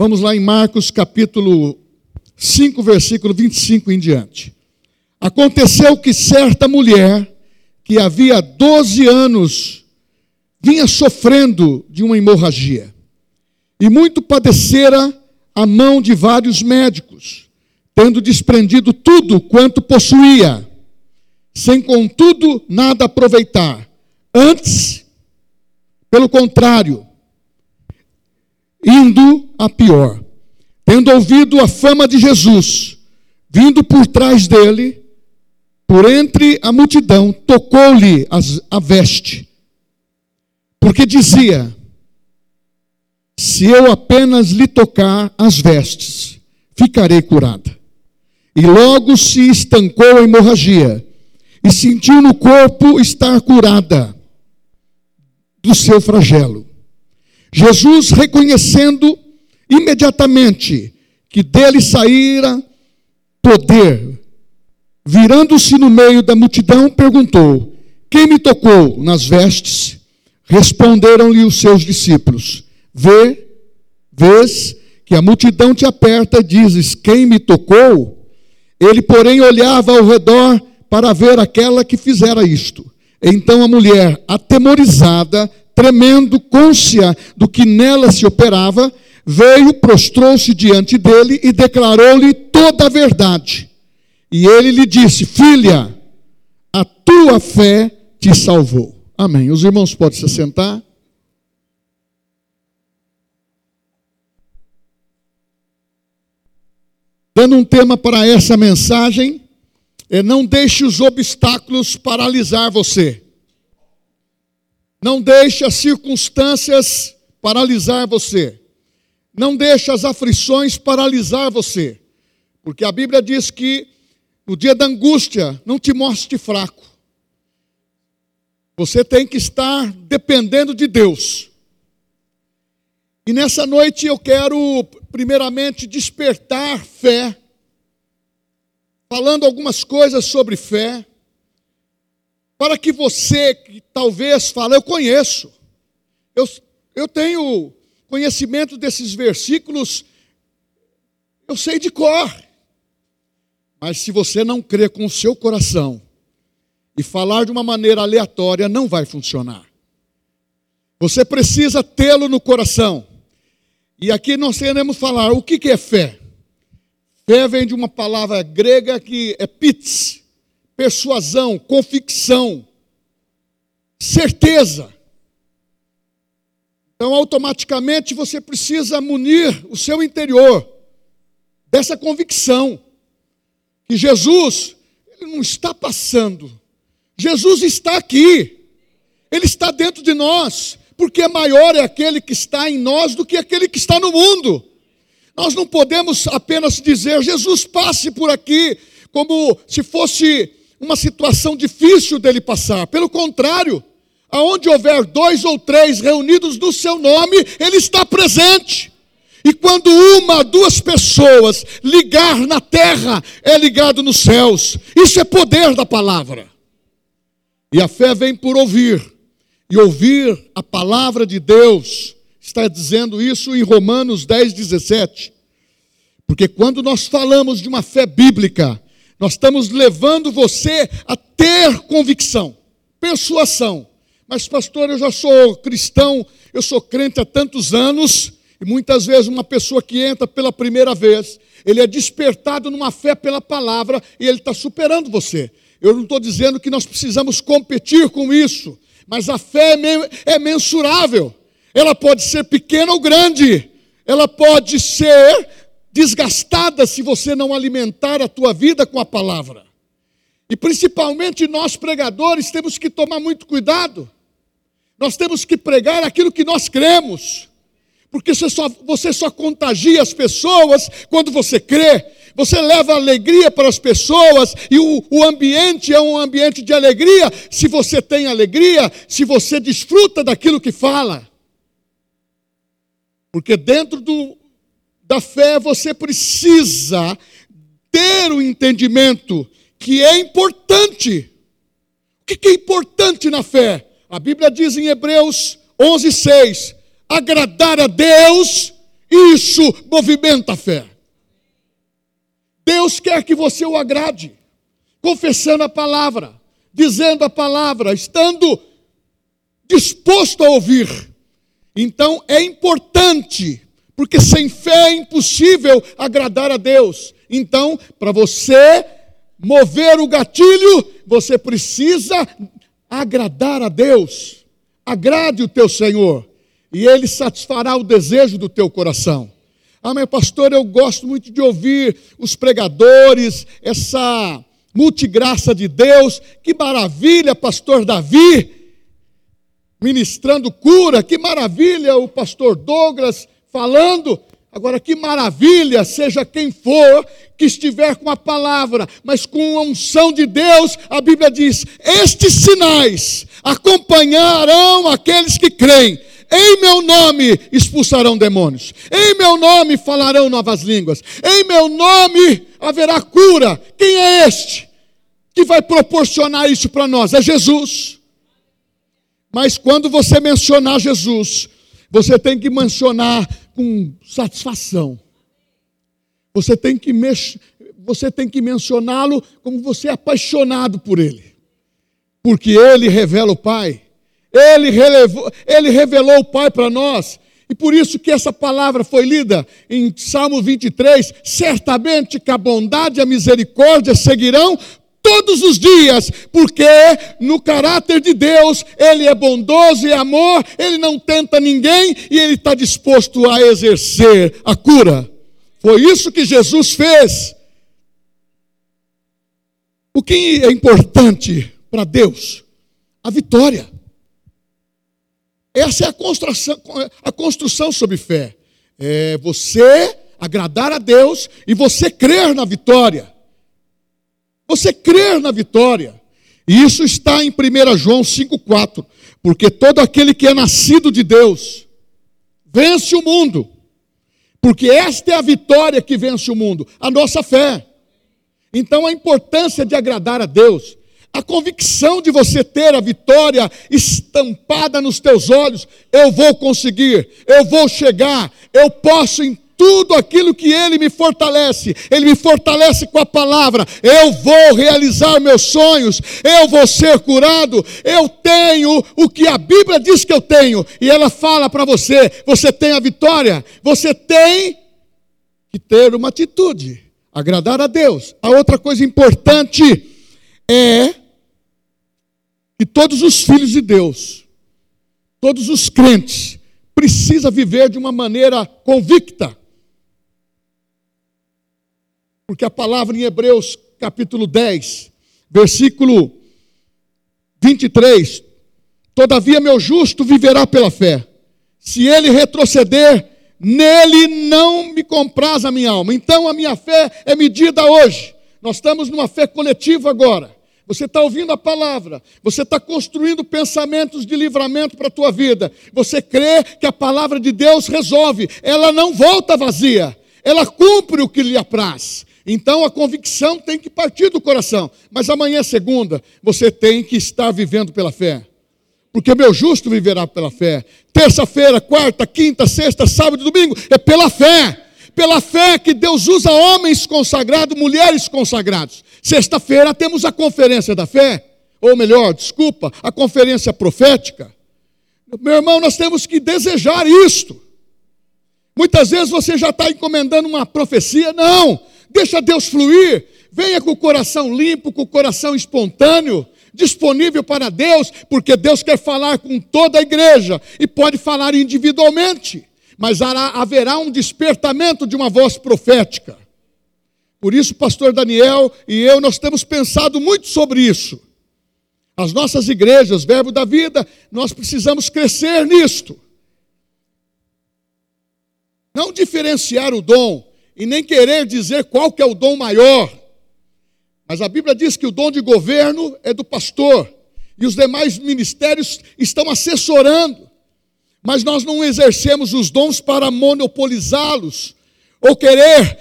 Vamos lá em Marcos capítulo 5, versículo 25 em diante. Aconteceu que certa mulher, que havia 12 anos, vinha sofrendo de uma hemorragia, e muito padecera a mão de vários médicos, tendo desprendido tudo quanto possuía, sem contudo nada aproveitar. Antes, pelo contrário, indo a pior. Tendo ouvido a fama de Jesus, vindo por trás dele, por entre a multidão, tocou-lhe a veste, porque dizia: Se eu apenas lhe tocar as vestes, ficarei curada. E logo se estancou a hemorragia e sentiu no corpo estar curada do seu flagelo. Jesus, reconhecendo imediatamente que dele saíra poder, virando-se no meio da multidão, perguntou: Quem me tocou nas vestes? Responderam-lhe os seus discípulos: Vê, vês que a multidão te aperta dizes: Quem me tocou? Ele, porém, olhava ao redor para ver aquela que fizera isto. Então a mulher, atemorizada, tremendo, côncia do que nela se operava, veio, prostrou-se diante dele e declarou-lhe toda a verdade. E ele lhe disse: Filha, a tua fé te salvou. Amém. Os irmãos podem se sentar. Dando um tema para essa mensagem, é não deixe os obstáculos paralisar você. Não deixe as circunstâncias paralisar você. Não deixe as aflições paralisar você. Porque a Bíblia diz que no dia da angústia não te mostre fraco. Você tem que estar dependendo de Deus. E nessa noite eu quero, primeiramente, despertar fé, falando algumas coisas sobre fé, para que você que talvez fale, eu conheço, eu, eu tenho conhecimento desses versículos, eu sei de cor. Mas se você não crê com o seu coração e falar de uma maneira aleatória, não vai funcionar. Você precisa tê-lo no coração. E aqui nós queremos falar o que é fé. Fé vem de uma palavra grega que é pits, persuasão, convicção, certeza. Então, automaticamente, você precisa munir o seu interior dessa convicção que Jesus, ele não está passando, Jesus está aqui, ele está dentro de nós porque maior é aquele que está em nós do que aquele que está no mundo. Nós não podemos apenas dizer, Jesus passe por aqui, como se fosse uma situação difícil dele passar. Pelo contrário, aonde houver dois ou três reunidos no seu nome, ele está presente. E quando uma, duas pessoas ligar na terra, é ligado nos céus. Isso é poder da palavra. E a fé vem por ouvir e ouvir a palavra de Deus. Está dizendo isso em Romanos 10, 17. Porque quando nós falamos de uma fé bíblica, nós estamos levando você a ter convicção, persuasão. Mas, pastor, eu já sou cristão, eu sou crente há tantos anos, e muitas vezes uma pessoa que entra pela primeira vez, ele é despertado numa fé pela palavra e ele está superando você. Eu não estou dizendo que nós precisamos competir com isso, mas a fé é, é mensurável. Ela pode ser pequena ou grande. Ela pode ser desgastada se você não alimentar a tua vida com a palavra. E principalmente nós pregadores temos que tomar muito cuidado. Nós temos que pregar aquilo que nós cremos. Porque você só, você só contagia as pessoas quando você crê você leva alegria para as pessoas e o, o ambiente é um ambiente de alegria. Se você tem alegria, se você desfruta daquilo que fala. Porque dentro do, da fé você precisa ter o entendimento que é importante. O que é importante na fé? A Bíblia diz em Hebreus 11:6: agradar a Deus Isso movimenta a fé. Deus quer que você o agrade, confessando a palavra, dizendo a palavra, estando disposto a ouvir. Então é importante, porque sem fé é impossível agradar a Deus. Então, para você mover o gatilho, você precisa agradar a Deus. Agrade o teu Senhor, e Ele satisfará o desejo do teu coração. Ah, meu pastor, eu gosto muito de ouvir os pregadores, essa multigraça de Deus. Que maravilha, pastor Davi, ministrando cura. Que maravilha, o pastor Douglas falando. Agora, que maravilha, seja quem for que estiver com a palavra, mas com a unção de Deus, a Bíblia diz: estes sinais acompanharão aqueles que creem. Em meu nome expulsarão demônios, em meu nome falarão novas línguas, em meu nome haverá cura. Quem é este que vai proporcionar isso para nós? É Jesus. Mas quando você mencionar Jesus, você tem que mencionar com satisfação. Você tem que, você tem que mencioná-lo como você é apaixonado por ele. Porque ele revela o Pai. Ele, relevou, ele revelou o Pai para nós. E por isso que essa palavra foi lida em Salmo 23: certamente que a bondade e a misericórdia seguirão todos os dias, porque no caráter de Deus, Ele é bondoso e amor, Ele não tenta ninguém e Ele está disposto a exercer a cura. Foi isso que Jesus fez. O que é importante para Deus? A vitória. Essa é a construção, a construção sobre fé. É você agradar a Deus e você crer na vitória. Você crer na vitória. E isso está em 1 João 5,4. Porque todo aquele que é nascido de Deus vence o mundo. Porque esta é a vitória que vence o mundo, a nossa fé. Então a importância de agradar a Deus, a convicção de você ter a vitória estampada nos teus olhos, eu vou conseguir, eu vou chegar, eu posso tudo aquilo que Ele me fortalece, Ele me fortalece com a palavra. Eu vou realizar meus sonhos, eu vou ser curado, eu tenho o que a Bíblia diz que eu tenho, e ela fala para você: você tem a vitória, você tem que ter uma atitude, agradar a Deus. A outra coisa importante é que todos os filhos de Deus, todos os crentes, precisa viver de uma maneira convicta. Porque a palavra em Hebreus capítulo 10, versículo 23, todavia meu justo viverá pela fé. Se ele retroceder, nele não me compraz a minha alma. Então a minha fé é medida hoje. Nós estamos numa fé coletiva agora. Você está ouvindo a palavra, você está construindo pensamentos de livramento para a tua vida. Você crê que a palavra de Deus resolve, ela não volta vazia, ela cumpre o que lhe apraz. Então a convicção tem que partir do coração. Mas amanhã, segunda, você tem que estar vivendo pela fé. Porque meu justo viverá pela fé. Terça-feira, quarta, quinta, sexta, sábado e domingo é pela fé. Pela fé que Deus usa homens consagrados, mulheres consagrados. Sexta-feira temos a conferência da fé, ou melhor, desculpa, a conferência profética. Meu irmão, nós temos que desejar isto. Muitas vezes você já está encomendando uma profecia. Não, deixa Deus fluir. Venha com o coração limpo, com o coração espontâneo, disponível para Deus, porque Deus quer falar com toda a igreja e pode falar individualmente, mas haverá um despertamento de uma voz profética. Por isso, pastor Daniel e eu, nós temos pensado muito sobre isso. As nossas igrejas, Verbo da Vida, nós precisamos crescer nisto. Não diferenciar o dom e nem querer dizer qual que é o dom maior. Mas a Bíblia diz que o dom de governo é do pastor e os demais ministérios estão assessorando. Mas nós não exercemos os dons para monopolizá-los ou querer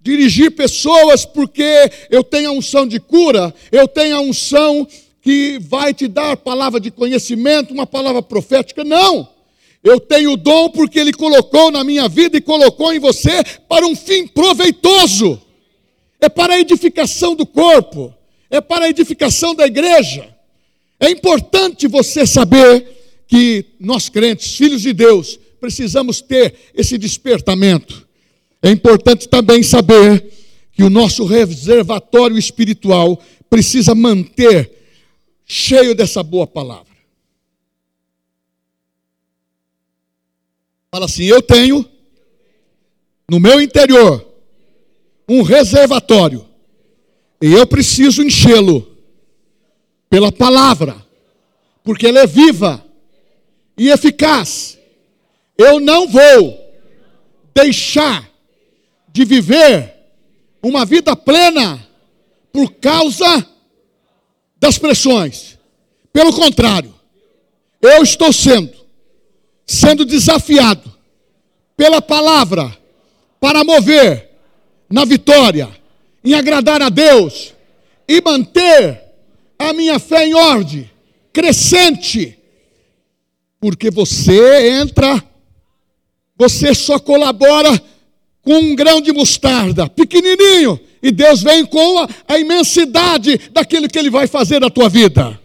dirigir pessoas porque eu tenho a unção de cura, eu tenho a unção que vai te dar palavra de conhecimento, uma palavra profética. Não! Eu tenho o dom porque Ele colocou na minha vida e colocou em você para um fim proveitoso. É para a edificação do corpo, é para a edificação da igreja. É importante você saber que nós crentes, filhos de Deus, precisamos ter esse despertamento. É importante também saber que o nosso reservatório espiritual precisa manter cheio dessa boa palavra. Fala assim: eu tenho no meu interior um reservatório e eu preciso enchê-lo pela palavra, porque ela é viva e eficaz. Eu não vou deixar de viver uma vida plena por causa das pressões. Pelo contrário, eu estou sendo sendo desafiado pela palavra para mover na vitória, em agradar a Deus e manter a minha fé em ordem, crescente, porque você entra, você só colabora com um grão de mostarda, pequenininho, e Deus vem com a, a imensidade daquilo que Ele vai fazer na tua vida.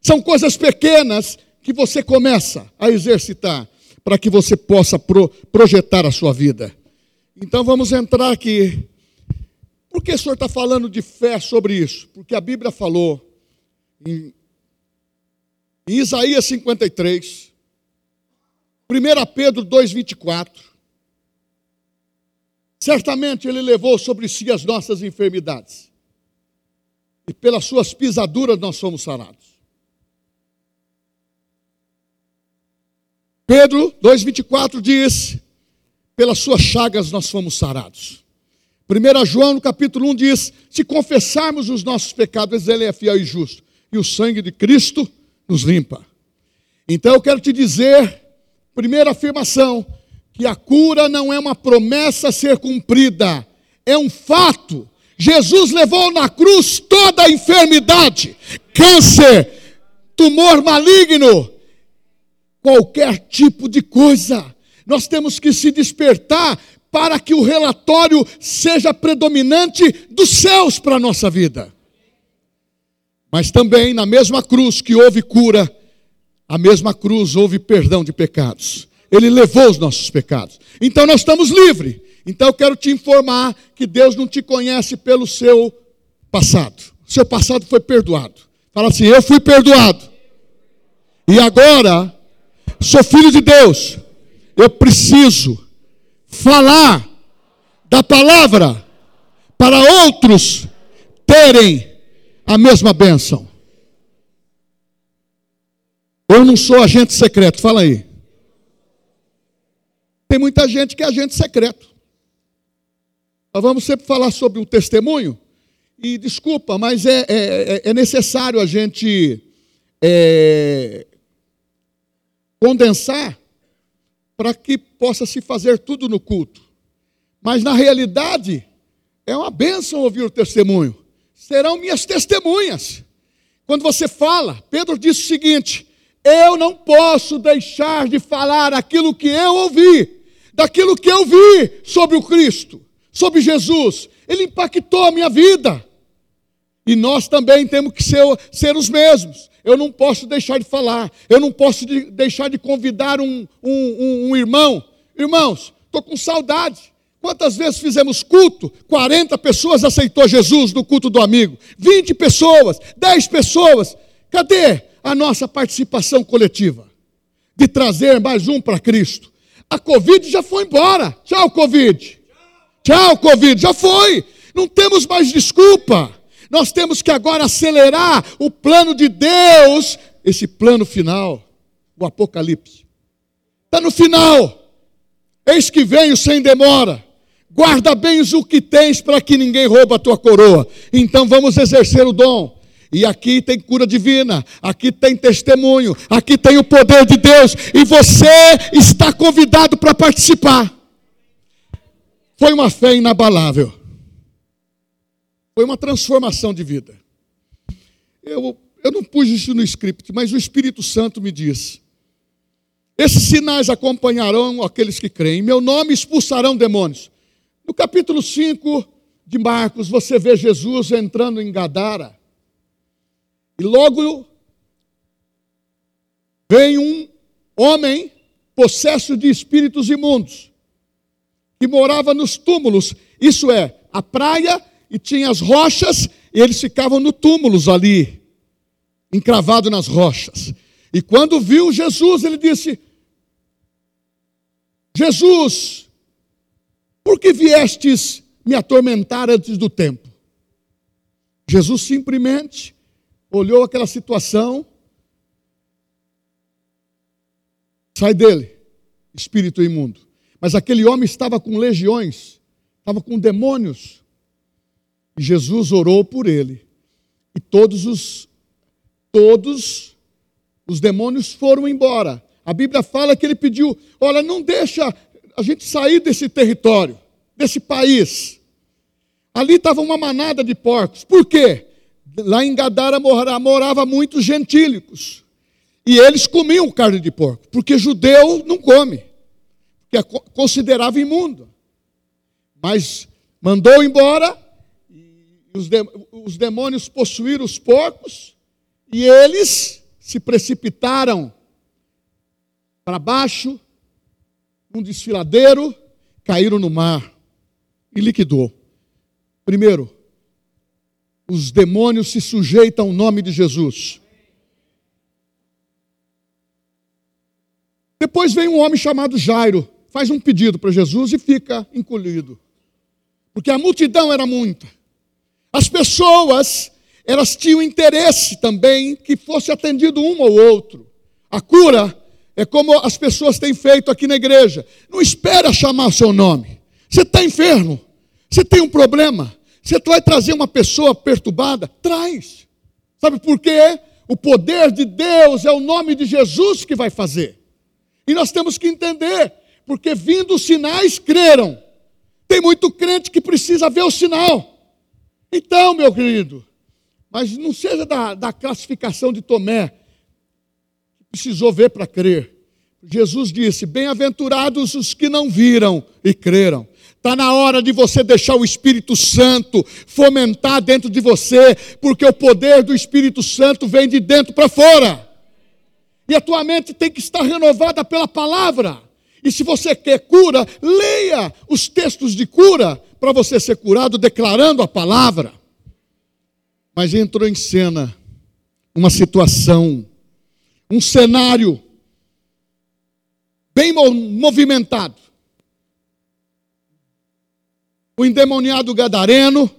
São coisas pequenas que você começa a exercitar para que você possa pro, projetar a sua vida. Então vamos entrar aqui. Por que o senhor está falando de fé sobre isso? Porque a Bíblia falou em, em Isaías 53, 1 Pedro 2,24. Certamente ele levou sobre si as nossas enfermidades, e pelas suas pisaduras nós somos sarados. Pedro 2,24 diz: Pelas suas chagas nós fomos sarados. 1 João, no capítulo 1, diz: Se confessarmos os nossos pecados, Ele é fiel e justo, e o sangue de Cristo nos limpa. Então eu quero te dizer, primeira afirmação, que a cura não é uma promessa a ser cumprida, é um fato. Jesus levou na cruz toda a enfermidade, câncer, tumor maligno, qualquer tipo de coisa. Nós temos que se despertar para que o relatório seja predominante dos céus para a nossa vida. Mas também na mesma cruz que houve cura, a mesma cruz houve perdão de pecados. Ele levou os nossos pecados. Então nós estamos livres. Então eu quero te informar que Deus não te conhece pelo seu passado. Seu passado foi perdoado. Fala assim: Eu fui perdoado. E agora sou filho de Deus, eu preciso falar da palavra para outros terem a mesma bênção. Eu não sou agente secreto, fala aí. Tem muita gente que é agente secreto. Nós vamos sempre falar sobre o testemunho. E desculpa, mas é, é, é, é necessário a gente é, condensar para que possa se fazer tudo no culto. Mas na realidade, é uma bênção ouvir o testemunho. Serão minhas testemunhas. Quando você fala, Pedro disse o seguinte: Eu não posso deixar de falar aquilo que eu ouvi, daquilo que eu vi sobre o Cristo, sobre Jesus. Ele impactou a minha vida. E nós também temos que ser, ser os mesmos. Eu não posso deixar de falar, eu não posso de, deixar de convidar um, um, um, um irmão. Irmãos, estou com saudade. Quantas vezes fizemos culto? 40 pessoas aceitou Jesus no culto do amigo, 20 pessoas, 10 pessoas. Cadê a nossa participação coletiva? De trazer mais um para Cristo. A Covid já foi embora. Tchau, Covid. Tchau, Covid. Já foi. Não temos mais desculpa. Nós temos que agora acelerar o plano de Deus, esse plano final, o Apocalipse. Está no final. Eis que venho sem demora. Guarda bem o que tens para que ninguém rouba a tua coroa. Então vamos exercer o dom. E aqui tem cura divina, aqui tem testemunho, aqui tem o poder de Deus, e você está convidado para participar. Foi uma fé inabalável. Foi uma transformação de vida. Eu, eu não pus isso no script, mas o Espírito Santo me diz. Esses sinais acompanharão aqueles que creem. Em meu nome expulsarão demônios. No capítulo 5 de Marcos, você vê Jesus entrando em Gadara. E logo vem um homem possesso de espíritos imundos, que morava nos túmulos, isso é, a praia e tinha as rochas, e eles ficavam no túmulos ali, encravado nas rochas. E quando viu Jesus, ele disse: Jesus, por que viestes me atormentar antes do tempo? Jesus simplesmente olhou aquela situação, sai dele, espírito imundo. Mas aquele homem estava com legiões, estava com demônios. Jesus orou por ele. E todos os todos os demônios foram embora. A Bíblia fala que ele pediu: "Olha, não deixa a gente sair desse território, desse país". Ali estava uma manada de porcos. Por quê? Lá em Gadara morava muitos gentílicos. E eles comiam carne de porco, porque judeu não come, que é considerava imundo. Mas mandou embora, os demônios possuíram os porcos, e eles se precipitaram para baixo, um desfiladeiro, caíram no mar e liquidou. Primeiro, os demônios se sujeitam ao nome de Jesus. Depois vem um homem chamado Jairo, faz um pedido para Jesus e fica encolhido. Porque a multidão era muita. As pessoas, elas tinham interesse também que fosse atendido um ou outro. A cura é como as pessoas têm feito aqui na igreja. Não espera chamar o seu nome. Você está enfermo. Você tem um problema. Você vai trazer uma pessoa perturbada? Traz. Sabe por quê? O poder de Deus é o nome de Jesus que vai fazer. E nós temos que entender, porque vindo os sinais, creram. Tem muito crente que precisa ver o sinal. Então, meu querido, mas não seja da, da classificação de Tomé, precisou ver para crer. Jesus disse: Bem-aventurados os que não viram e creram. Está na hora de você deixar o Espírito Santo fomentar dentro de você, porque o poder do Espírito Santo vem de dentro para fora. E a tua mente tem que estar renovada pela palavra. E se você quer cura, leia os textos de cura para você ser curado declarando a palavra. Mas entrou em cena uma situação, um cenário bem movimentado o endemoniado gadareno,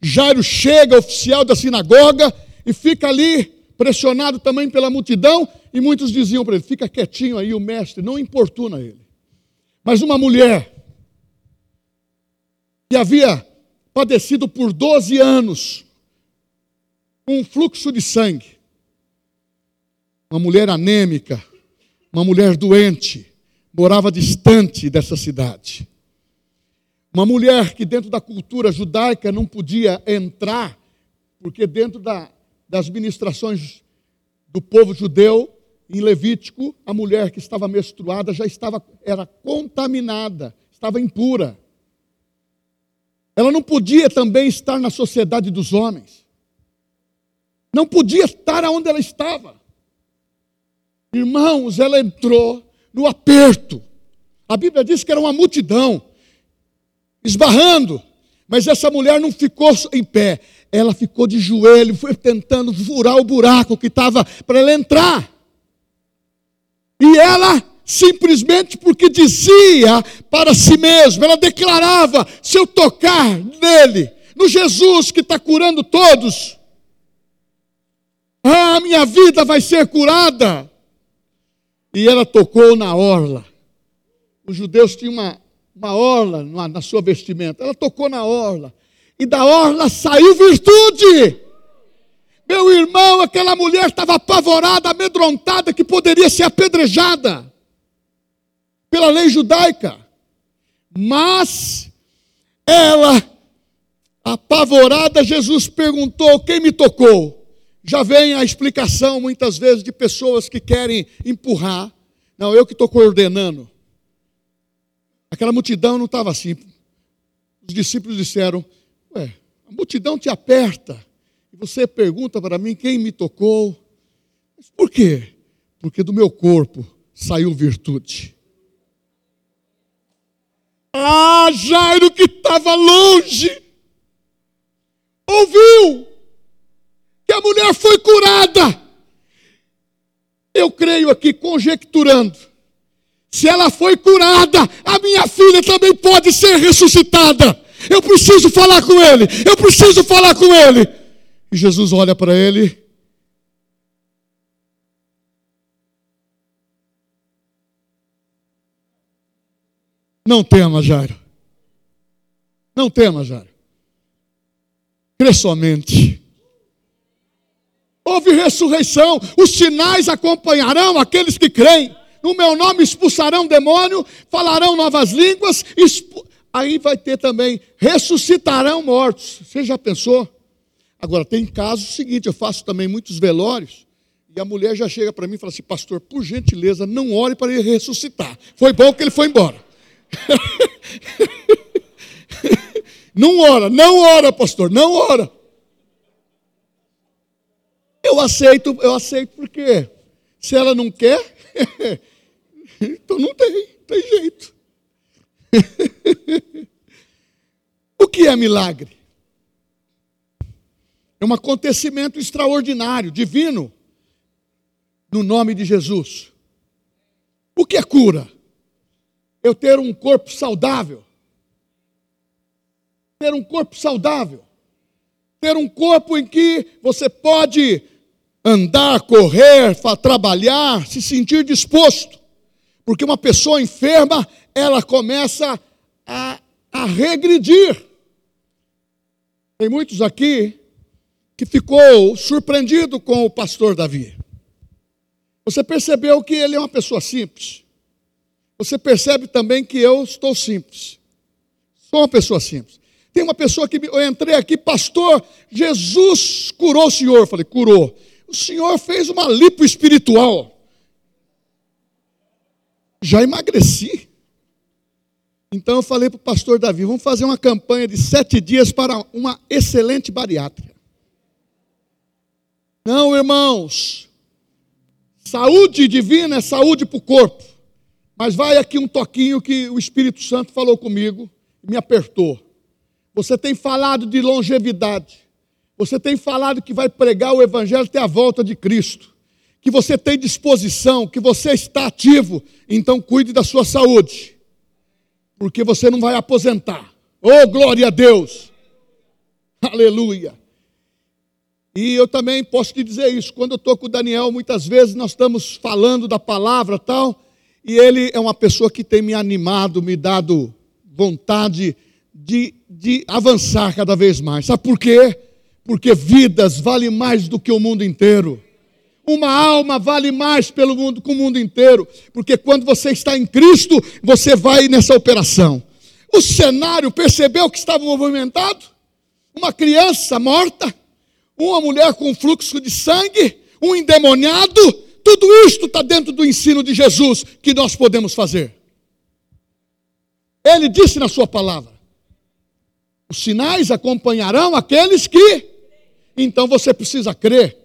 Jairo chega, oficial da sinagoga, e fica ali, pressionado também pela multidão, e muitos diziam para ele: fica quietinho aí, o mestre, não importuna ele. Mas uma mulher, que havia padecido por 12 anos, um fluxo de sangue, uma mulher anêmica, uma mulher doente, morava distante dessa cidade. Uma mulher que dentro da cultura judaica não podia entrar, porque dentro da, das ministrações do povo judeu, em Levítico, a mulher que estava menstruada já estava, era contaminada, estava impura. Ela não podia também estar na sociedade dos homens. Não podia estar onde ela estava. Irmãos, ela entrou no aperto. A Bíblia diz que era uma multidão esbarrando. Mas essa mulher não ficou em pé, ela ficou de joelho, foi tentando furar o buraco que estava para ela entrar. E ela, simplesmente porque dizia para si mesma, ela declarava: se eu tocar nele, no Jesus que está curando todos, a minha vida vai ser curada. E ela tocou na orla. Os judeus tinham uma, uma orla na sua vestimenta. Ela tocou na orla. E da orla saiu virtude. Meu irmão, aquela mulher estava apavorada, amedrontada, que poderia ser apedrejada pela lei judaica. Mas ela, apavorada, Jesus perguntou: Quem me tocou? Já vem a explicação muitas vezes de pessoas que querem empurrar Não, eu que estou coordenando. Aquela multidão não estava assim. Os discípulos disseram: Ué, a multidão te aperta. Você pergunta para mim quem me tocou. Mas por quê? Porque do meu corpo saiu virtude. Ah, Jairo que estava longe, ouviu que a mulher foi curada. Eu creio aqui, conjecturando, se ela foi curada, a minha filha também pode ser ressuscitada. Eu preciso falar com ele, eu preciso falar com ele. E Jesus olha para ele. Não tema, Jairo. Não tema, Jairo. Crê somente. Houve ressurreição, os sinais acompanharão aqueles que creem. No meu nome expulsarão demônio, falarão novas línguas, expu... aí vai ter também, ressuscitarão mortos. Você já pensou? Agora, tem casos seguinte, eu faço também muitos velórios, e a mulher já chega para mim e fala assim, pastor, por gentileza, não ore para ele ressuscitar. Foi bom que ele foi embora. não ora, não ora, pastor, não ora. Eu aceito, eu aceito porque se ela não quer, então não tem, tem jeito. o que é milagre? É um acontecimento extraordinário, divino, no nome de Jesus. O que é cura? Eu ter um corpo saudável. Ter um corpo saudável. Ter um corpo em que você pode andar, correr, trabalhar, se sentir disposto. Porque uma pessoa enferma, ela começa a, a regredir. Tem muitos aqui que ficou surpreendido com o pastor Davi. Você percebeu que ele é uma pessoa simples. Você percebe também que eu estou simples. Sou uma pessoa simples. Tem uma pessoa que eu entrei aqui, pastor, Jesus curou o senhor. Eu falei, curou o senhor fez uma lipo espiritual. Já emagreci. Então eu falei para o pastor Davi: vamos fazer uma campanha de sete dias para uma excelente bariátrica. Não, irmãos. Saúde divina é saúde para o corpo. Mas vai aqui um toquinho que o Espírito Santo falou comigo me apertou. Você tem falado de longevidade. Você tem falado que vai pregar o Evangelho até a volta de Cristo, que você tem disposição, que você está ativo, então cuide da sua saúde, porque você não vai aposentar. Oh, glória a Deus! Aleluia! E eu também posso te dizer isso, quando eu estou com o Daniel, muitas vezes nós estamos falando da palavra tal, e ele é uma pessoa que tem me animado, me dado vontade de, de avançar cada vez mais. Sabe por quê? porque vidas valem mais do que o mundo inteiro. Uma alma vale mais pelo mundo com o mundo inteiro, porque quando você está em Cristo, você vai nessa operação. O cenário percebeu que estava movimentado? Uma criança morta, uma mulher com fluxo de sangue, um endemoniado, tudo isto está dentro do ensino de Jesus que nós podemos fazer. Ele disse na sua palavra: os sinais acompanharão aqueles que então você precisa crer.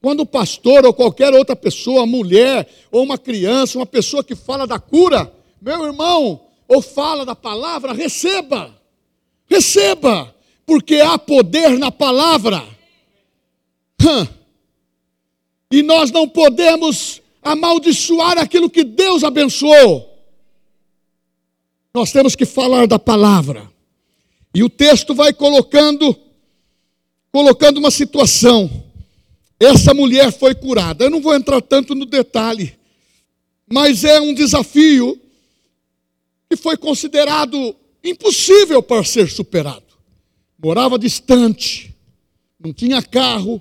Quando o pastor ou qualquer outra pessoa, mulher ou uma criança, uma pessoa que fala da cura, meu irmão, ou fala da palavra, receba. Receba, porque há poder na palavra. E nós não podemos amaldiçoar aquilo que Deus abençoou. Nós temos que falar da palavra. E o texto vai colocando colocando uma situação. Essa mulher foi curada. Eu não vou entrar tanto no detalhe, mas é um desafio que foi considerado impossível para ser superado. Morava distante, não tinha carro.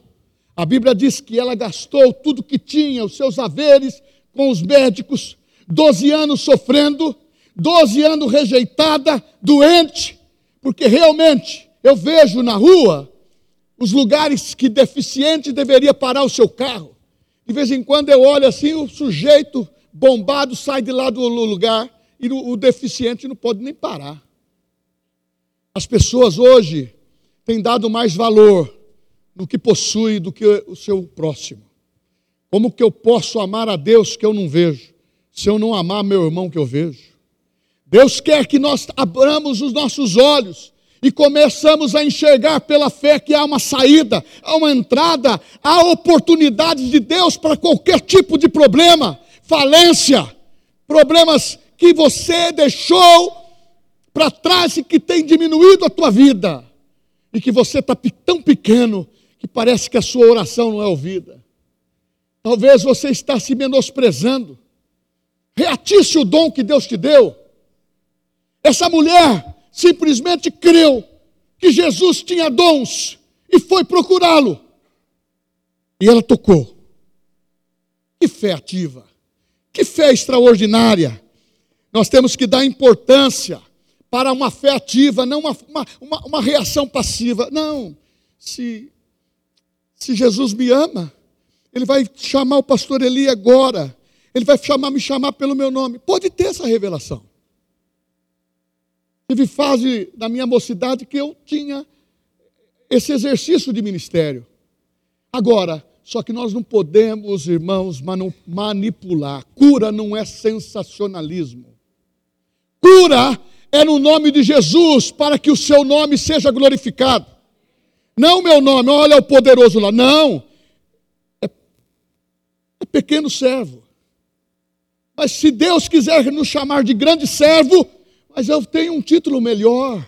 A Bíblia diz que ela gastou tudo que tinha, os seus haveres, com os médicos, 12 anos sofrendo, 12 anos rejeitada, doente, porque realmente eu vejo na rua os lugares que deficiente deveria parar o seu carro. De vez em quando eu olho assim, o sujeito bombado sai de lá do lugar e o, o deficiente não pode nem parar. As pessoas hoje têm dado mais valor no que possui do que o seu próximo. Como que eu posso amar a Deus que eu não vejo, se eu não amar meu irmão que eu vejo? Deus quer que nós abramos os nossos olhos e começamos a enxergar pela fé que há uma saída, há uma entrada, há oportunidades de Deus para qualquer tipo de problema, falência, problemas que você deixou para trás e que tem diminuído a tua vida, e que você está tão pequeno que parece que a sua oração não é ouvida. Talvez você está se menosprezando. Reatisse o dom que Deus te deu. Essa mulher simplesmente creu que Jesus tinha dons e foi procurá-lo. E ela tocou. Que fé ativa, que fé extraordinária. Nós temos que dar importância para uma fé ativa, não uma, uma, uma, reação passiva. Não. Se, se Jesus me ama, Ele vai chamar o pastor Eli agora. Ele vai chamar, me chamar pelo meu nome. Pode ter essa revelação. Tive fase da minha mocidade que eu tinha esse exercício de ministério. Agora, só que nós não podemos, irmãos, manipular. Cura não é sensacionalismo. Cura é no nome de Jesus, para que o seu nome seja glorificado. Não meu nome, olha o poderoso lá. Não. É, é pequeno servo. Mas se Deus quiser nos chamar de grande servo, mas eu tenho um título melhor.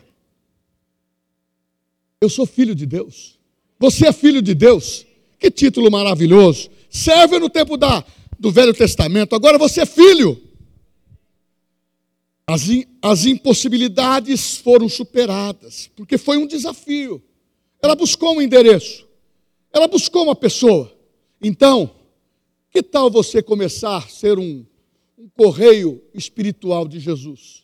Eu sou filho de Deus. Você é filho de Deus. Que título maravilhoso. Serve no tempo da, do Velho Testamento. Agora você é filho. As, as impossibilidades foram superadas, porque foi um desafio. Ela buscou um endereço. Ela buscou uma pessoa. Então, que tal você começar a ser um, um correio espiritual de Jesus?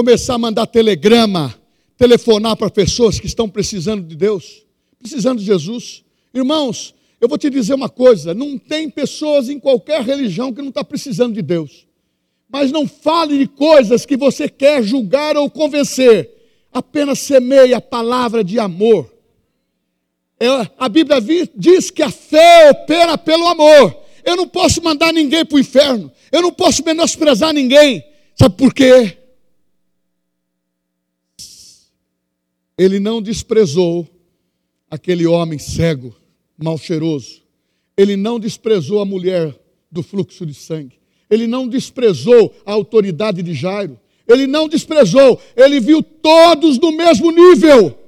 começar a mandar telegrama, telefonar para pessoas que estão precisando de Deus, precisando de Jesus. Irmãos, eu vou te dizer uma coisa: não tem pessoas em qualquer religião que não está precisando de Deus. Mas não fale de coisas que você quer julgar ou convencer. Apenas semeie a palavra de amor. É, a Bíblia diz que a fé opera pelo amor. Eu não posso mandar ninguém para o inferno. Eu não posso menosprezar ninguém. Sabe por quê? ele não desprezou aquele homem cego, mal cheiroso. Ele não desprezou a mulher do fluxo de sangue. Ele não desprezou a autoridade de Jairo. Ele não desprezou, ele viu todos no mesmo nível.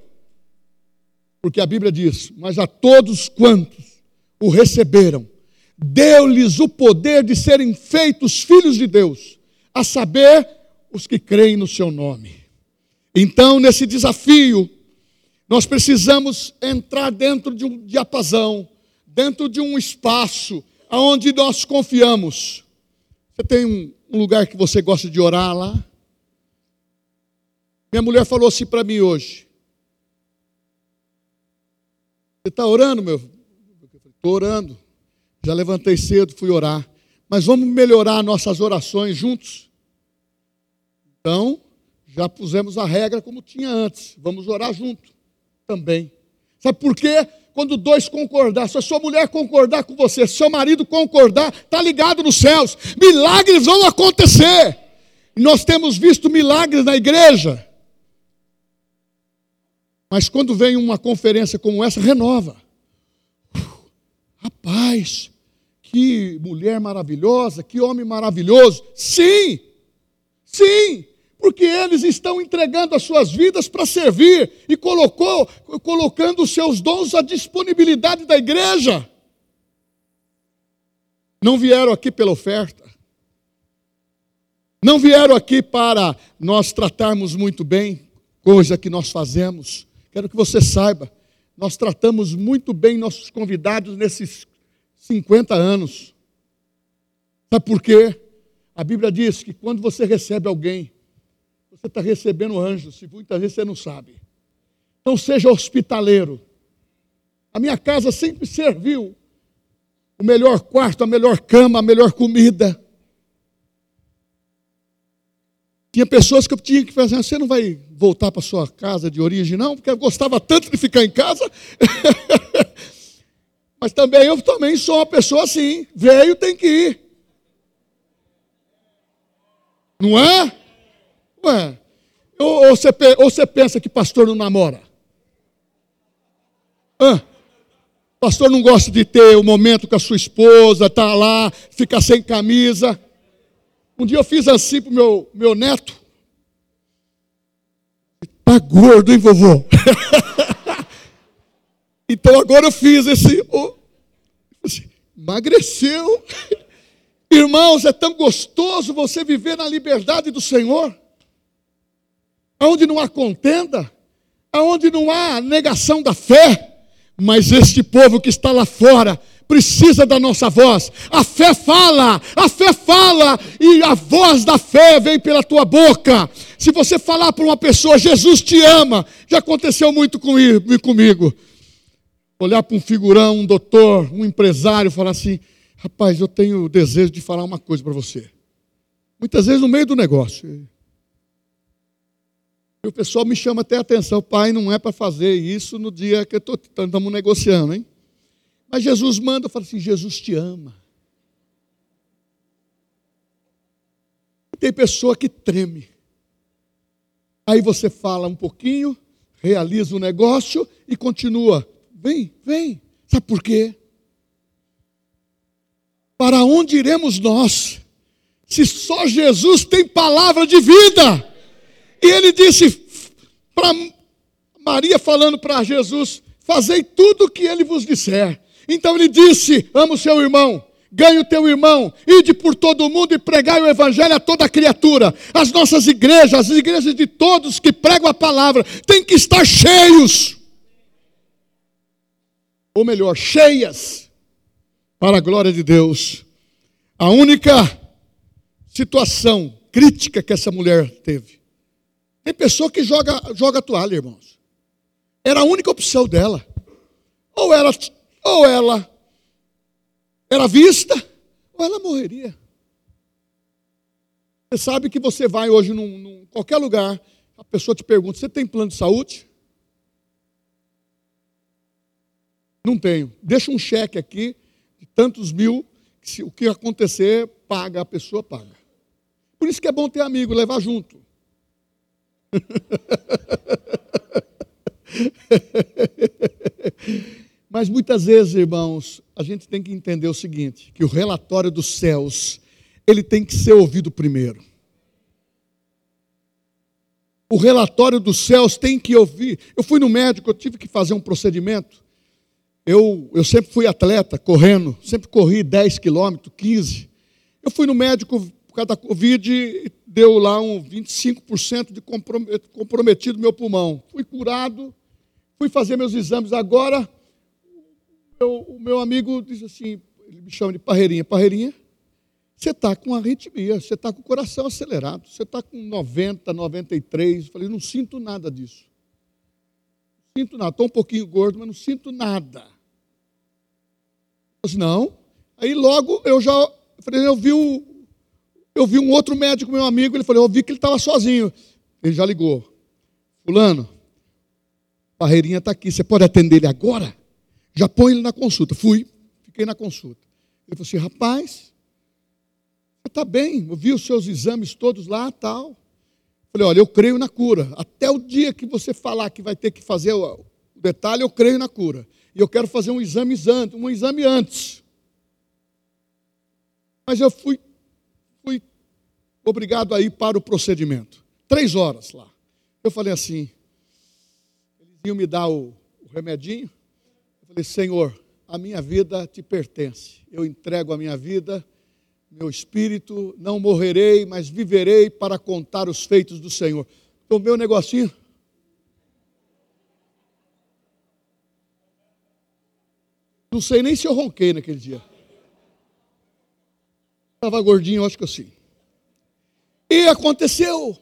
Porque a Bíblia diz: Mas a todos quantos o receberam, deu-lhes o poder de serem feitos filhos de Deus, a saber, os que creem no seu nome. Então, nesse desafio, nós precisamos entrar dentro de um diapasão, dentro de um espaço aonde nós confiamos. Você tem um lugar que você gosta de orar lá? Minha mulher falou assim para mim hoje. Você está orando, meu? Estou orando. Já levantei cedo, fui orar. Mas vamos melhorar nossas orações juntos? Então, já pusemos a regra como tinha antes. Vamos orar junto também. Sabe por quê? Quando dois concordar, se a sua mulher concordar com você, se seu marido concordar, está ligado nos céus. Milagres vão acontecer. Nós temos visto milagres na igreja. Mas quando vem uma conferência como essa, renova. rapaz, que mulher maravilhosa, que homem maravilhoso. Sim, sim, porque eles estão entregando as suas vidas para servir e colocou, colocando os seus dons à disponibilidade da igreja. Não vieram aqui pela oferta. Não vieram aqui para nós tratarmos muito bem, coisa que nós fazemos. Quero que você saiba, nós tratamos muito bem nossos convidados nesses 50 anos. Sabe por quê? A Bíblia diz que quando você recebe alguém, você está recebendo anjos, e muitas vezes você não sabe. Então seja hospitaleiro. A minha casa sempre serviu o melhor quarto, a melhor cama, a melhor comida. Tinha pessoas que eu tinha que fazer, ah, você não vai voltar para sua casa de origem, não? Porque eu gostava tanto de ficar em casa. Mas também eu também sou uma pessoa assim. Veio, tem que ir. Não é? Ué. Ou, ou, você, ou você pensa que pastor não namora? Hã? Pastor não gosta de ter o um momento com a sua esposa, tá lá, ficar sem camisa. Um dia eu fiz assim para o meu, meu neto. Tá gordo, hein, vovô? então agora eu fiz esse. Oh, emagreceu. Irmãos, é tão gostoso você viver na liberdade do Senhor, onde não há contenda, onde não há negação da fé mas este povo que está lá fora precisa da nossa voz. A fé fala, a fé fala, e a voz da fé vem pela tua boca. Se você falar para uma pessoa, Jesus te ama, já aconteceu muito comigo. Olhar para um figurão, um doutor, um empresário, falar assim: rapaz, eu tenho o desejo de falar uma coisa para você. Muitas vezes no meio do negócio. E o pessoal me chama até a atenção, pai, não é para fazer isso no dia que estamos negociando, hein? Mas Jesus manda, eu falo assim, Jesus te ama. Tem pessoa que treme. Aí você fala um pouquinho, realiza o negócio e continua. Vem, vem. Sabe por quê? Para onde iremos nós? Se só Jesus tem palavra de vida. E ele disse para Maria, falando para Jesus: Fazei tudo o que ele vos disser. Então ele disse: Amo seu irmão, ganhe o teu irmão, ide por todo o mundo e pregai o evangelho a toda criatura. As nossas igrejas, as igrejas de todos que pregam a palavra, têm que estar cheios. Ou melhor, cheias, para a glória de Deus. A única situação crítica que essa mulher teve tem pessoa que joga, joga toalha, irmãos. Era a única opção dela. Ou ela, ou ela era vista, ou ela morreria. Você sabe que você vai hoje num, num qualquer lugar, a pessoa te pergunta: você tem plano de saúde? Não tenho. Deixa um cheque aqui de tantos mil, que se o que acontecer, paga, a pessoa paga. Por isso que é bom ter amigo, levar junto. Mas muitas vezes, irmãos, a gente tem que entender o seguinte, que o relatório dos céus, ele tem que ser ouvido primeiro. O relatório dos céus tem que ouvir. Eu fui no médico, eu tive que fazer um procedimento. Eu, eu sempre fui atleta, correndo, sempre corri 10 quilômetros, 15. Eu fui no médico por causa da Covid, deu lá um 25% de comprometido meu pulmão. Fui curado, fui fazer meus exames agora. Eu, o meu amigo disse assim, ele me chama de Parreirinha, Parreirinha, você está com arritmia, você está com o coração acelerado, você está com 90, 93. Eu falei, não sinto nada disso. Não sinto nada, estou um pouquinho gordo, mas não sinto nada. Eu disse, não. Aí logo eu já, eu falei, eu vi o, eu vi um outro médico, meu amigo, ele falou, eu vi que ele estava sozinho. Ele já ligou. Fulano, Barreirinha está aqui, você pode atender ele agora? Já põe ele na consulta. Fui, fiquei na consulta. Ele falou assim, rapaz, está bem, eu vi os seus exames todos lá, tal. Falei, olha, eu creio na cura. Até o dia que você falar que vai ter que fazer o detalhe, eu creio na cura. E eu quero fazer um exame antes, um exame antes. Mas eu fui obrigado a ir para o procedimento. Três horas lá. Eu falei assim, eles iam me dar o, o remedinho. Falei, Senhor, a minha vida te pertence. Eu entrego a minha vida, meu espírito, não morrerei, mas viverei para contar os feitos do Senhor. Tomei o um negocinho. Não sei nem se eu ronquei naquele dia. Estava gordinho, acho que assim. E aconteceu.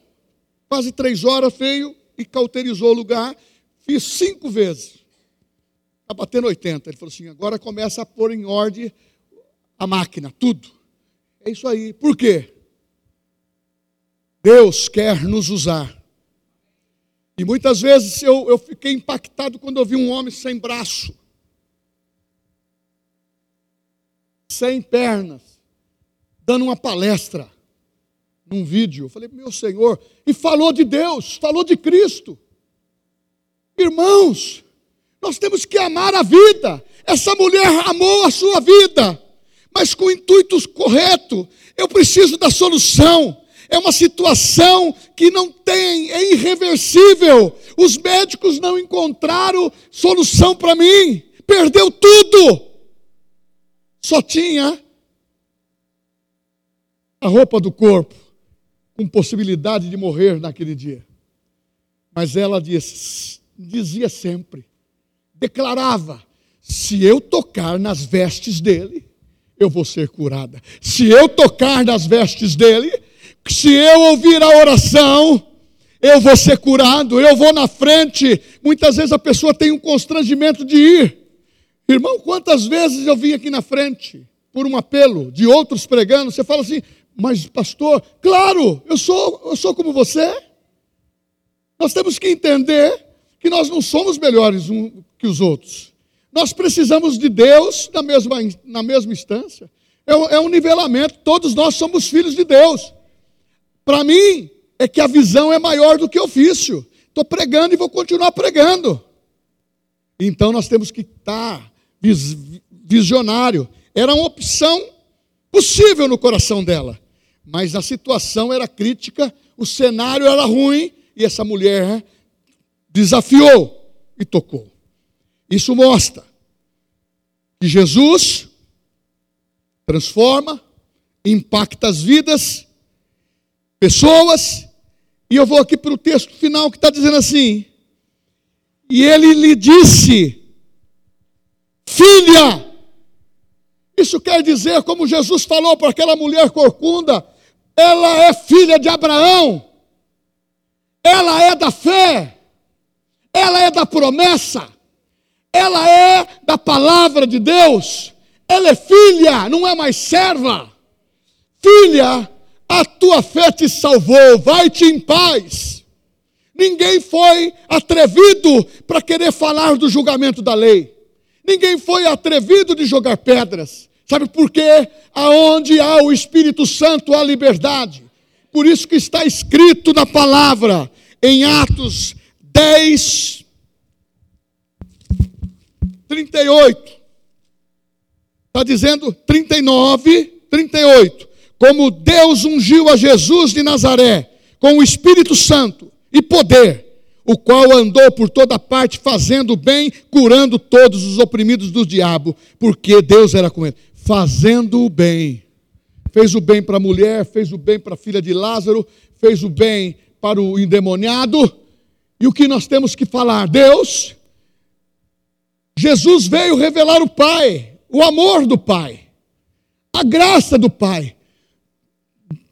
Quase três horas veio e cauterizou o lugar. Fiz cinco vezes. Está batendo 80. Ele falou assim: agora começa a pôr em ordem a máquina, tudo. É isso aí. Por quê? Deus quer nos usar. E muitas vezes eu, eu fiquei impactado quando eu vi um homem sem braço, sem pernas, dando uma palestra num vídeo. Eu falei, meu Senhor, e falou de Deus, falou de Cristo. Irmãos, nós temos que amar a vida. Essa mulher amou a sua vida, mas com o intuito correto. Eu preciso da solução. É uma situação que não tem, é irreversível. Os médicos não encontraram solução para mim. Perdeu tudo. Só tinha a roupa do corpo, com possibilidade de morrer naquele dia. Mas ela disse, dizia sempre: declarava: se eu tocar nas vestes dele, eu vou ser curada. Se eu tocar nas vestes dele, se eu ouvir a oração, eu vou ser curado, eu vou na frente. Muitas vezes a pessoa tem um constrangimento de ir. Irmão, quantas vezes eu vim aqui na frente por um apelo de outros pregando, você fala assim: "Mas pastor, claro, eu sou eu sou como você". Nós temos que entender que nós não somos melhores que os outros. Nós precisamos de Deus na mesma, na mesma instância. É um, é um nivelamento, todos nós somos filhos de Deus. Para mim, é que a visão é maior do que o ofício. Estou pregando e vou continuar pregando. Então nós temos que estar visionário. Era uma opção possível no coração dela, mas a situação era crítica, o cenário era ruim e essa mulher desafiou e tocou. Isso mostra que Jesus transforma, impacta as vidas, pessoas, e eu vou aqui para o texto final que está dizendo assim: e ele lhe disse, filha, isso quer dizer, como Jesus falou para aquela mulher corcunda, ela é filha de Abraão, ela é da fé, ela é da promessa, ela é da palavra de Deus, ela é filha, não é mais serva. Filha, a tua fé te salvou, vai-te em paz. Ninguém foi atrevido para querer falar do julgamento da lei. Ninguém foi atrevido de jogar pedras. Sabe por quê? Aonde há o Espírito Santo há liberdade. Por isso que está escrito na palavra em Atos 10, 38. Está dizendo 39, 38. Como Deus ungiu a Jesus de Nazaré com o Espírito Santo e poder, o qual andou por toda parte fazendo bem, curando todos os oprimidos do diabo, porque Deus era com ele, fazendo o bem. Fez o bem para a mulher, fez o bem para a filha de Lázaro, fez o bem para o endemoniado. E o que nós temos que falar? Deus, Jesus veio revelar o Pai, o amor do Pai, a graça do Pai.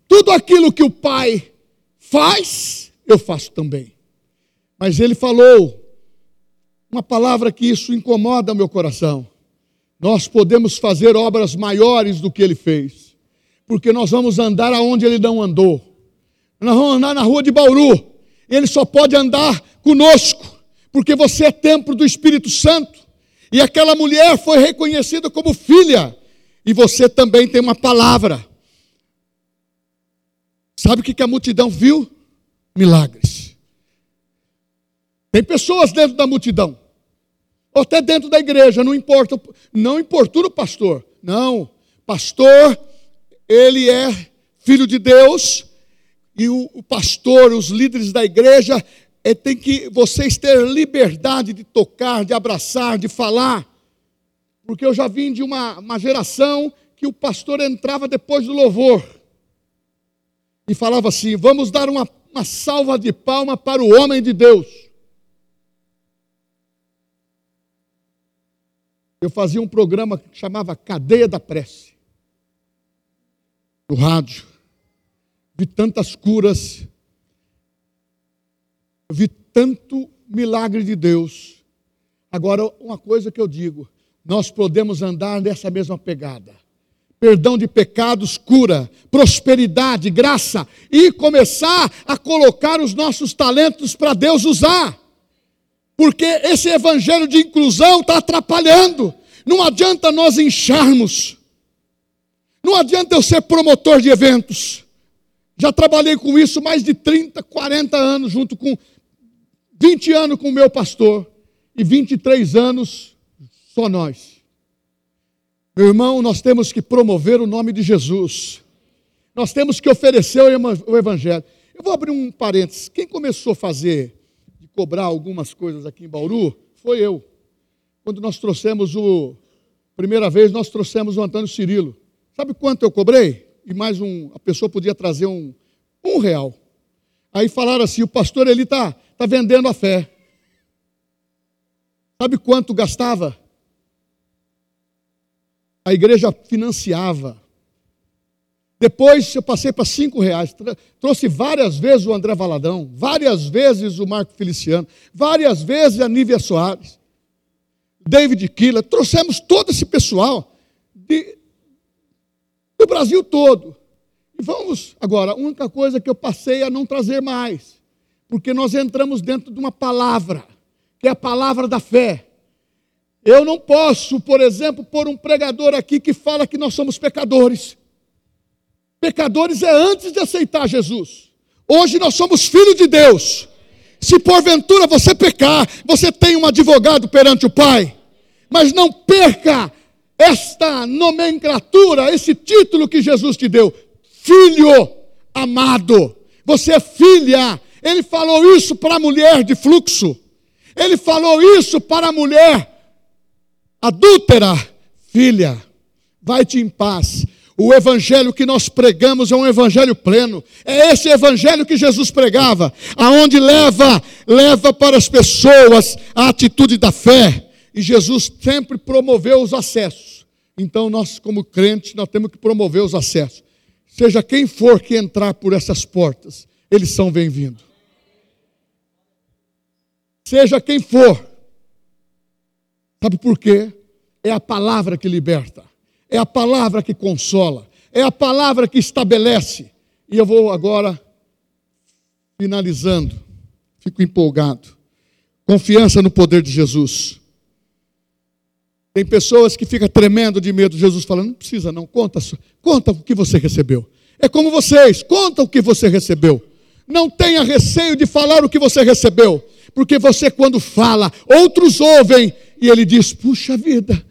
Tudo aquilo que o Pai faz, eu faço também. Mas ele falou uma palavra que isso incomoda meu coração. Nós podemos fazer obras maiores do que ele fez, porque nós vamos andar aonde ele não andou. Nós vamos andar na rua de Bauru. Ele só pode andar conosco, porque você é templo do Espírito Santo. E aquela mulher foi reconhecida como filha. E você também tem uma palavra. Sabe o que a multidão viu? Milagres. Tem pessoas dentro da multidão, ou até dentro da igreja, não importa, não importuna o pastor. Não, pastor, ele é filho de Deus, e o, o pastor, os líderes da igreja, é, tem que vocês ter liberdade de tocar, de abraçar, de falar. Porque eu já vim de uma, uma geração que o pastor entrava depois do louvor e falava assim: vamos dar uma, uma salva de palma para o homem de Deus. Eu fazia um programa que chamava Cadeia da Prece, no rádio vi tantas curas, vi tanto milagre de Deus. Agora, uma coisa que eu digo: nós podemos andar nessa mesma pegada, perdão de pecados, cura, prosperidade, graça e começar a colocar os nossos talentos para Deus usar. Porque esse evangelho de inclusão está atrapalhando. Não adianta nós incharmos. Não adianta eu ser promotor de eventos. Já trabalhei com isso mais de 30, 40 anos, junto com 20 anos com o meu pastor e 23 anos só nós. Meu irmão, nós temos que promover o nome de Jesus. Nós temos que oferecer o Evangelho. Eu vou abrir um parênteses. Quem começou a fazer, de cobrar algumas coisas aqui em Bauru, foi eu. Quando nós trouxemos o. Primeira vez, nós trouxemos o Antônio Cirilo. Sabe quanto eu cobrei? E mais um. A pessoa podia trazer um, um real. Aí falaram assim: o pastor ele está tá vendendo a fé. Sabe quanto gastava? a igreja financiava. Depois eu passei para cinco reais. Trouxe várias vezes o André Valadão, várias vezes o Marco Feliciano, várias vezes a Nívia Soares, David Killer. Trouxemos todo esse pessoal de, do Brasil todo. Vamos, agora, a única coisa que eu passei a não trazer mais, porque nós entramos dentro de uma palavra, que é a palavra da fé. Eu não posso, por exemplo, pôr um pregador aqui que fala que nós somos pecadores. Pecadores é antes de aceitar Jesus. Hoje nós somos filhos de Deus. Se porventura você pecar, você tem um advogado perante o Pai. Mas não perca esta nomenclatura, esse título que Jesus te deu: Filho amado. Você é filha. Ele falou isso para a mulher de fluxo. Ele falou isso para a mulher adúltera, filha, vai-te em paz. O evangelho que nós pregamos é um evangelho pleno. É esse evangelho que Jesus pregava, aonde leva, leva para as pessoas a atitude da fé. E Jesus sempre promoveu os acessos. Então nós como crentes, nós temos que promover os acessos. Seja quem for que entrar por essas portas, eles são bem-vindos. Seja quem for, Sabe por quê? É a palavra que liberta, é a palavra que consola, é a palavra que estabelece. E eu vou agora finalizando. Fico empolgado. Confiança no poder de Jesus. Tem pessoas que ficam tremendo de medo. Jesus falando, não precisa não, conta, conta o que você recebeu. É como vocês, conta o que você recebeu. Não tenha receio de falar o que você recebeu, porque você quando fala, outros ouvem e ele diz: Puxa vida,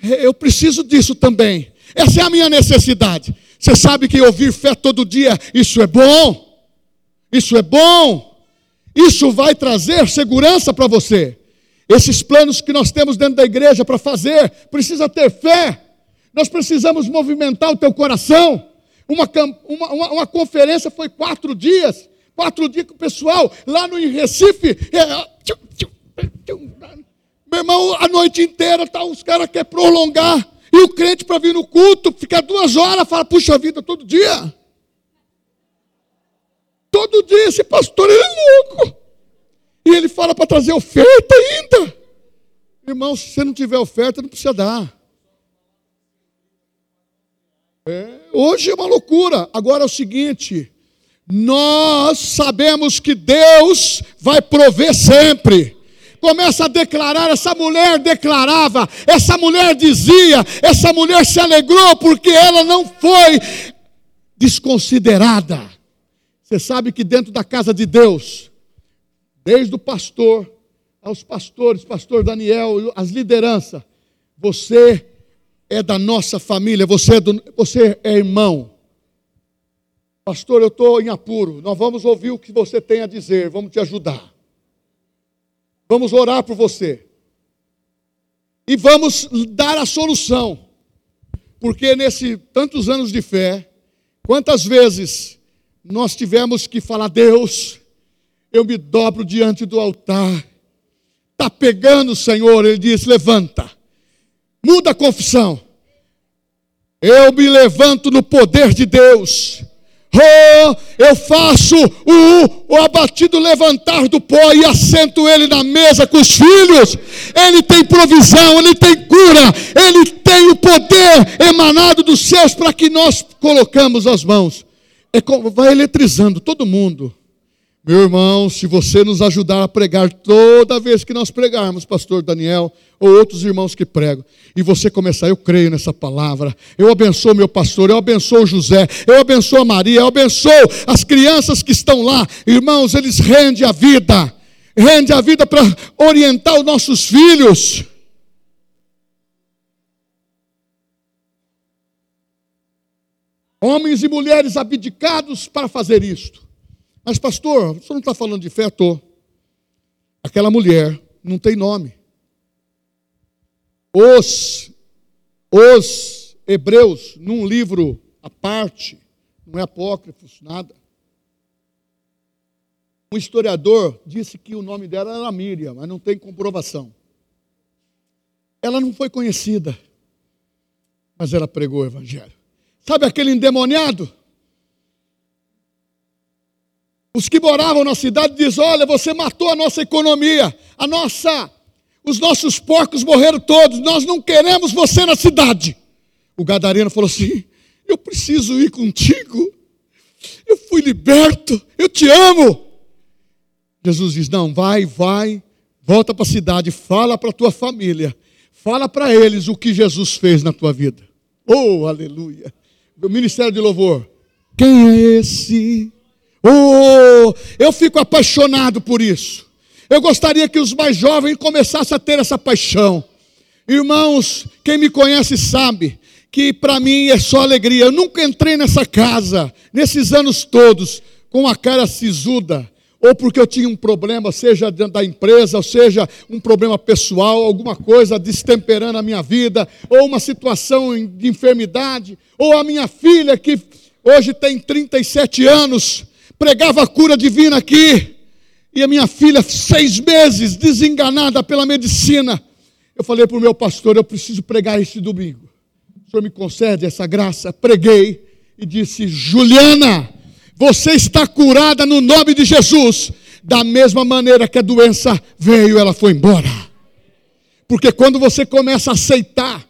eu preciso disso também. Essa é a minha necessidade. Você sabe que ouvir fé todo dia, isso é bom. Isso é bom. Isso vai trazer segurança para você. Esses planos que nós temos dentro da igreja para fazer, precisa ter fé. Nós precisamos movimentar o teu coração. Uma, uma, uma, uma conferência foi quatro dias. Quatro dias com o pessoal lá no Recife. É, meu irmão, a noite inteira tá, os caras querem prolongar. E o crente para vir no culto, fica duas horas, fala, puxa vida, todo dia. Todo dia esse pastor ele é louco. E ele fala para trazer oferta ainda. Irmão, se você não tiver oferta, não precisa dar. É, hoje é uma loucura. Agora é o seguinte: nós sabemos que Deus vai prover sempre começa a declarar, essa mulher declarava, essa mulher dizia, essa mulher se alegrou porque ela não foi desconsiderada. Você sabe que dentro da casa de Deus, desde o pastor aos pastores, pastor Daniel, as lideranças, você é da nossa família, você é, do, você é irmão. Pastor, eu estou em apuro, nós vamos ouvir o que você tem a dizer, vamos te ajudar. Vamos orar por você. E vamos dar a solução. Porque nesse tantos anos de fé, quantas vezes nós tivemos que falar: Deus, eu me dobro diante do altar. Está pegando, Senhor. Ele diz: levanta, muda a confissão. Eu me levanto no poder de Deus. Oh, eu faço o, o abatido levantar do pó e assento ele na mesa com os filhos. Ele tem provisão, ele tem cura, ele tem o poder emanado dos céus para que nós colocamos as mãos. É como, vai eletrizando todo mundo. Meu irmão, se você nos ajudar a pregar toda vez que nós pregarmos, pastor Daniel, ou outros irmãos que pregam, e você começar, eu creio nessa palavra, eu abençoo meu pastor, eu abençoo José, eu abençoo a Maria, eu abençoo as crianças que estão lá, irmãos, eles rendem a vida, rende a vida para orientar os nossos filhos. Homens e mulheres abdicados para fazer isto. Mas, pastor, você não está falando de fé toa. Aquela mulher não tem nome. Os, os hebreus, num livro à parte, não é apócrifo, nada. Um historiador disse que o nome dela era Miriam, mas não tem comprovação. Ela não foi conhecida, mas ela pregou o evangelho. Sabe aquele endemoniado? Os que moravam na cidade dizem: Olha, você matou a nossa economia, a nossa, os nossos porcos morreram todos, nós não queremos você na cidade. O gadareno falou assim: Eu preciso ir contigo, eu fui liberto, eu te amo. Jesus diz: Não, vai, vai, volta para a cidade, fala para a tua família, fala para eles o que Jesus fez na tua vida. Oh, aleluia. O ministério de louvor. Quem é esse? Oh, eu fico apaixonado por isso. Eu gostaria que os mais jovens começassem a ter essa paixão. Irmãos, quem me conhece sabe que para mim é só alegria. Eu nunca entrei nessa casa, nesses anos todos, com a cara sisuda, ou porque eu tinha um problema, seja dentro da empresa, ou seja um problema pessoal, alguma coisa destemperando a minha vida, ou uma situação de enfermidade, ou a minha filha que hoje tem 37 anos, pregava a cura divina aqui, e a minha filha, seis meses, desenganada pela medicina. Eu falei para o meu pastor: eu preciso pregar este domingo. O senhor me concede essa graça? Preguei e disse: Juliana, você está curada no nome de Jesus. Da mesma maneira que a doença veio, ela foi embora. Porque quando você começa a aceitar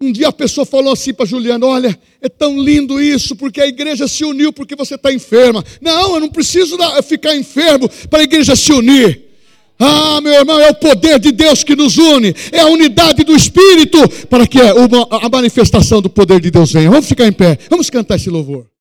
um dia a pessoa falou assim para Juliana: Olha, é tão lindo isso, porque a igreja se uniu porque você está enferma. Não, eu não preciso ficar enfermo para a igreja se unir. Ah, meu irmão, é o poder de Deus que nos une, é a unidade do Espírito para que a manifestação do poder de Deus venha. Vamos ficar em pé, vamos cantar esse louvor.